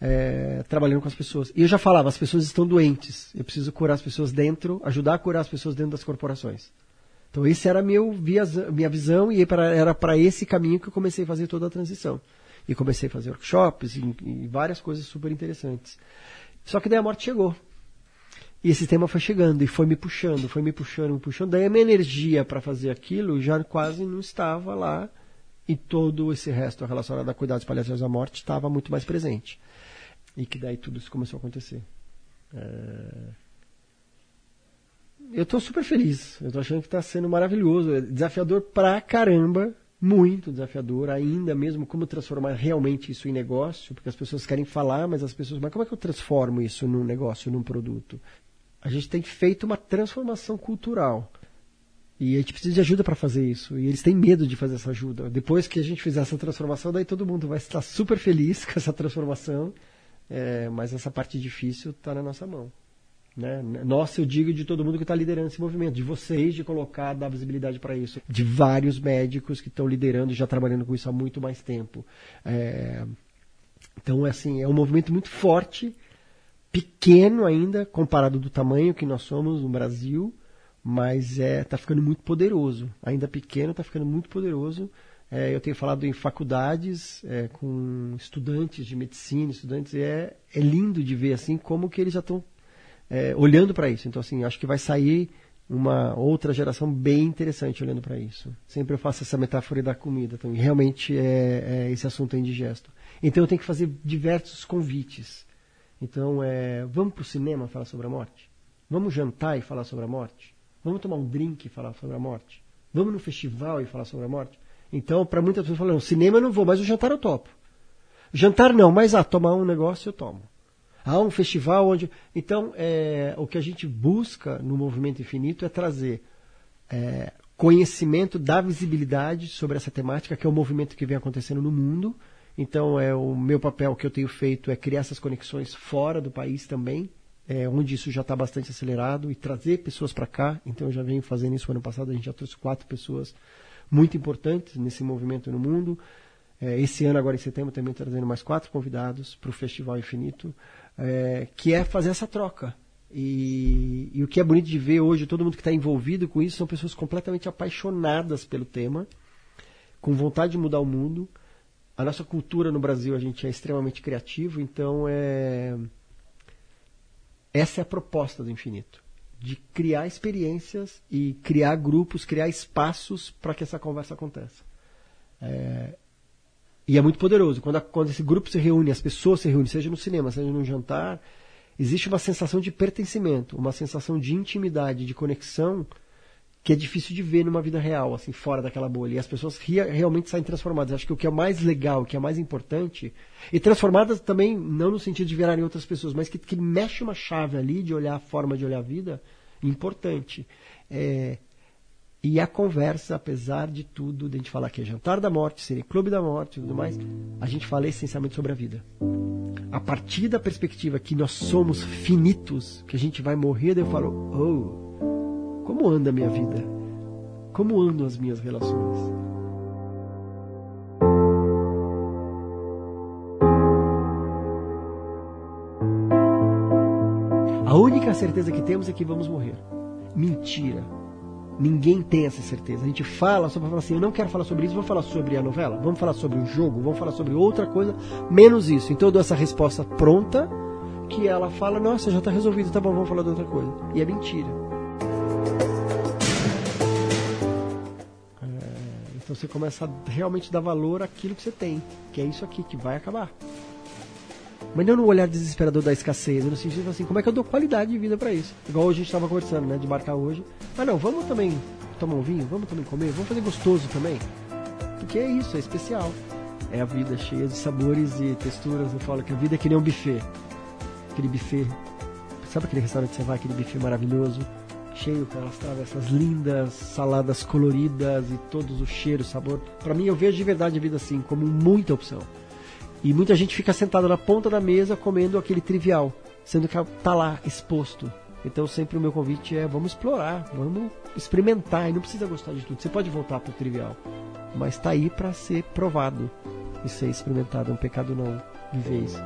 é, trabalhando com as pessoas. E eu já falava, as pessoas estão doentes. Eu preciso curar as pessoas dentro, ajudar a curar as pessoas dentro das corporações. Então, esse era meu, minha visão e era para esse caminho que eu comecei a fazer toda a transição. E comecei a fazer workshops e, e várias coisas super interessantes. Só que daí a morte chegou. E esse tema foi chegando e foi me puxando, foi me puxando, me puxando. Daí a minha energia para fazer aquilo já quase não estava lá e todo esse resto relacionado a cuidados paliativos da morte estava muito mais presente. E que daí tudo isso começou a acontecer. É... Eu estou super feliz. Eu estou achando que está sendo maravilhoso. É desafiador pra caramba muito desafiador ainda mesmo como transformar realmente isso em negócio, porque as pessoas querem falar, mas as pessoas, mas como é que eu transformo isso num negócio, num produto? A gente tem feito uma transformação cultural. E a gente precisa de ajuda para fazer isso. E eles têm medo de fazer essa ajuda. Depois que a gente fizer essa transformação, daí todo mundo vai estar super feliz com essa transformação. É, mas essa parte difícil está na nossa mão. Né? Nossa, eu digo de todo mundo que está liderando esse movimento, de vocês, de colocar, dar visibilidade para isso, de vários médicos que estão liderando e já trabalhando com isso há muito mais tempo. É... Então, assim, é um movimento muito forte, pequeno ainda, comparado do tamanho que nós somos no Brasil, mas está é, tá ficando muito poderoso. Ainda pequeno, está ficando muito poderoso. É, eu tenho falado em faculdades é, com estudantes de medicina, estudantes, e é, é lindo de ver assim como que eles já estão é, olhando para isso. Então, assim, acho que vai sair uma outra geração bem interessante olhando para isso. Sempre eu faço essa metáfora da comida. Então, realmente é, é, esse assunto é indigesto. Então, eu tenho que fazer diversos convites. Então, é, vamos para o cinema falar sobre a morte? Vamos jantar e falar sobre a morte? Vamos tomar um drink e falar sobre a morte? Vamos no festival e falar sobre a morte? Então, para muitas pessoas falam, cinema eu não vou, mas o jantar eu topo. Jantar não, mas ah, tomar um negócio eu tomo. Há um festival onde. Então, é, o que a gente busca no Movimento Infinito é trazer é, conhecimento da visibilidade sobre essa temática, que é o movimento que vem acontecendo no mundo. Então, é o meu papel que eu tenho feito é criar essas conexões fora do país também, é, onde isso já está bastante acelerado, e trazer pessoas para cá. Então, eu já venho fazendo isso ano passado, a gente já trouxe quatro pessoas muito importantes nesse movimento no mundo. É, esse ano, agora em setembro, também trazendo mais quatro convidados para o Festival Infinito é, que é fazer essa troca. E, e, o que é bonito de ver hoje, todo mundo que está envolvido com isso são pessoas completamente apaixonadas pelo tema, com vontade de mudar o mundo, a nossa cultura no Brasil, a gente é extremamente criativo, então é essa é a proposta do infinito, de criar experiências e criar grupos, criar espaços para que essa conversa aconteça. É, e é muito poderoso. Quando, a, quando esse grupo se reúne, as pessoas se reúnem, seja no cinema, seja num jantar, existe uma sensação de pertencimento, uma sensação de intimidade, de conexão, que é difícil de ver numa vida real, assim, fora daquela bolha. E as pessoas ria, realmente saem transformadas. Acho que o que é mais legal, o que é mais importante, e transformadas também, não no sentido de virarem outras pessoas, mas que, que mexe uma chave ali de olhar a forma de olhar a vida, importante. É, e a conversa, apesar de tudo, de a gente falar que é jantar da morte, seria clube da morte e tudo mais, a gente fala essencialmente sobre a vida. A partir da perspectiva que nós somos finitos, que a gente vai morrer, daí eu falo, oh, como anda a minha vida? Como andam as minhas relações? A única certeza que temos é que vamos morrer. Mentira. Ninguém tem essa certeza. A gente fala só para falar assim, eu não quero falar sobre isso, vou falar sobre a novela, vamos falar sobre o jogo, vamos falar sobre outra coisa, menos isso. Então eu dou essa resposta pronta, que ela fala, nossa, já está resolvido, tá bom, vamos falar de outra coisa. E é mentira. É, então você começa a realmente dar valor àquilo que você tem, que é isso aqui, que vai acabar. Mas não no olhar desesperador da escassez, no sentido assim, como é que eu dou qualidade de vida para isso? Igual a gente estava conversando, né, de marcar hoje. Mas não, vamos também tomar um vinho, vamos também comer, vamos fazer gostoso também. Porque é isso, é especial. É a vida cheia de sabores e texturas. Eu falo que a vida é que nem um buffet. Aquele buffet. Sabe aquele restaurante que você vai, aquele buffet maravilhoso? Cheio com aquelas travessas lindas, saladas coloridas e todos os cheiros, sabor. Para mim, eu vejo de verdade a vida assim, como muita opção. E muita gente fica sentada na ponta da mesa comendo aquele trivial, sendo que está lá exposto. Então sempre o meu convite é vamos explorar, vamos experimentar e não precisa gostar de tudo. Você pode voltar para o trivial, mas está aí para ser provado e ser experimentado. É um pecado não viver isso.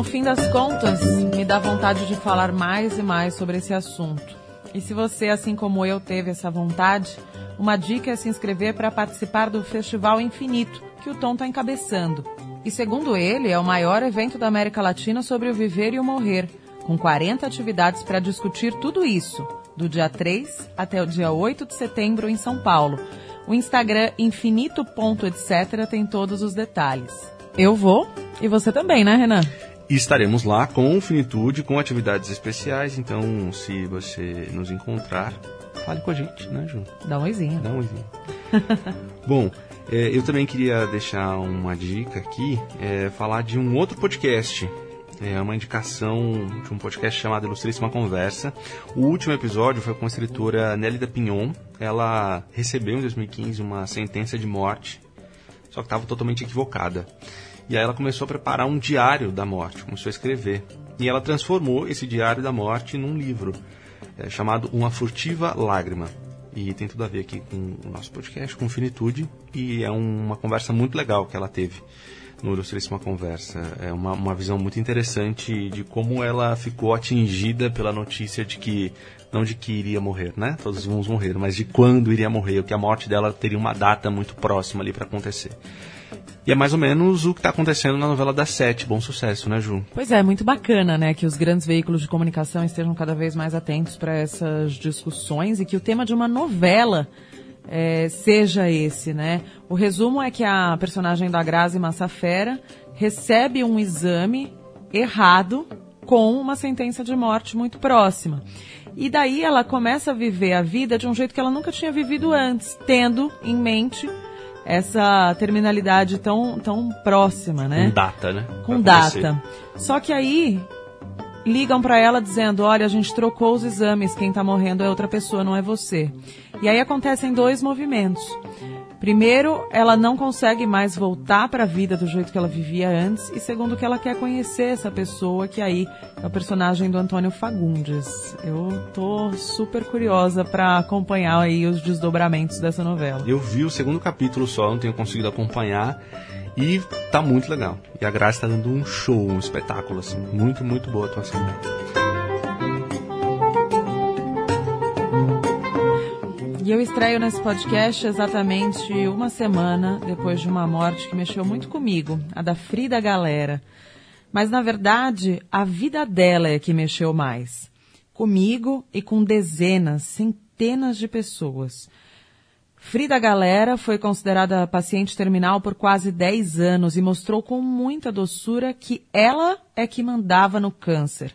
No fim das contas, me dá vontade de falar mais e mais sobre esse assunto. E se você, assim como eu, teve essa vontade, uma dica é se inscrever para participar do Festival Infinito, que o Tom está encabeçando. E segundo ele, é o maior evento da América Latina sobre o viver e o morrer, com 40 atividades para discutir tudo isso, do dia 3 até o dia 8 de setembro em São Paulo. O Instagram infinito.etc tem todos os detalhes. Eu vou e você também, né, Renan? E estaremos lá com finitude, com atividades especiais. Então, se você nos encontrar, fale com a gente, né, Ju? Dá um oizinho. Dá um oizinho. Bom, é, eu também queria deixar uma dica aqui, é, falar de um outro podcast. É uma indicação de um podcast chamado Ilustríssima Conversa. O último episódio foi com a escritora Nélida Pinhon. Ela recebeu em 2015 uma sentença de morte, só que estava totalmente equivocada. E aí ela começou a preparar um diário da morte, começou a escrever. E ela transformou esse diário da morte num livro é, chamado Uma Furtiva Lágrima. E tem tudo a ver aqui com o nosso podcast, com Finitude. E é uma conversa muito legal que ela teve no Ilustríssima Conversa. É uma, uma visão muito interessante de como ela ficou atingida pela notícia de que, não de que iria morrer, né? Todos vamos morrer, mas de quando iria morrer, que a morte dela teria uma data muito próxima ali para acontecer. E é mais ou menos o que está acontecendo na novela das sete. Bom sucesso, né, Ju? Pois é, muito bacana, né, que os grandes veículos de comunicação estejam cada vez mais atentos para essas discussões e que o tema de uma novela é, seja esse, né? O resumo é que a personagem da Grazi Massafera recebe um exame errado com uma sentença de morte muito próxima. E daí ela começa a viver a vida de um jeito que ela nunca tinha vivido antes, tendo em mente essa terminalidade tão, tão próxima, né? Com data, né? Com Pra acontecer. data. Só que aí ligam para ela dizendo: "Olha, a gente trocou os exames, quem tá morrendo é outra pessoa, não é você". E aí acontecem dois movimentos. Primeiro, ela não consegue mais voltar para a vida do jeito que ela vivia antes, e segundo, que ela quer conhecer essa pessoa, que aí é o personagem do Antônio Fagundes. Eu tô super curiosa para acompanhar aí os desdobramentos dessa novela. Eu vi o segundo capítulo só, não tenho conseguido acompanhar. E tá muito legal. E a Graça tá dando um show, um espetáculo, assim. Muito, muito boa a atuação dela. Eu estreio nesse podcast exatamente uma semana depois de uma morte que mexeu muito comigo, a da Frida Galera. Mas, na verdade, a vida dela é que mexeu mais. Comigo e com dezenas, centenas de pessoas. Frida Galera foi considerada paciente terminal por quase 10 anos e mostrou com muita doçura que ela é que mandava no câncer.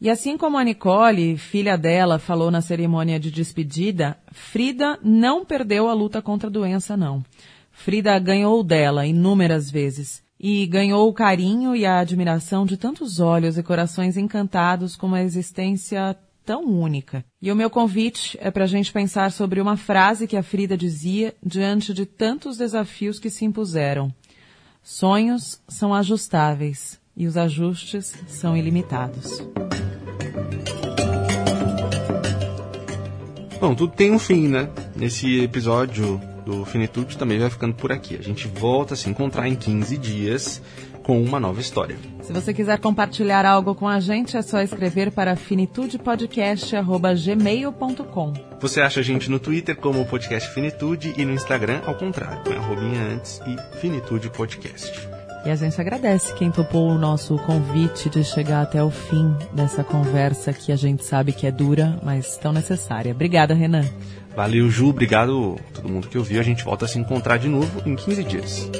E assim como a Nicole, filha dela, falou na cerimônia de despedida, Frida não perdeu a luta contra a doença, não. Frida ganhou dela inúmeras vezes e ganhou o carinho e a admiração de tantos olhos e corações encantados com uma existência tão única. E o meu convite é para a gente pensar sobre uma frase que a Frida dizia diante de tantos desafios que se impuseram. Sonhos são ajustáveis e os ajustes são ilimitados. Bom, tudo tem um fim, né? Nesse episódio do Finitude também vai ficando por aqui. A gente volta a se encontrar em 15 dias com uma nova história. Se você quiser compartilhar algo com a gente, é só escrever para finitudepodcast.gmail.com. Você acha a gente no Twitter como Podcast Finitude e no Instagram ao contrário, com arrobinha antes e Finitude Podcast. E a gente agradece quem topou o nosso convite de chegar até o fim dessa conversa que a gente sabe que é dura, mas tão necessária. Obrigada, Renan. Valeu, Ju. Obrigado a todo mundo que ouviu. A gente volta a se encontrar de novo em 15 dias.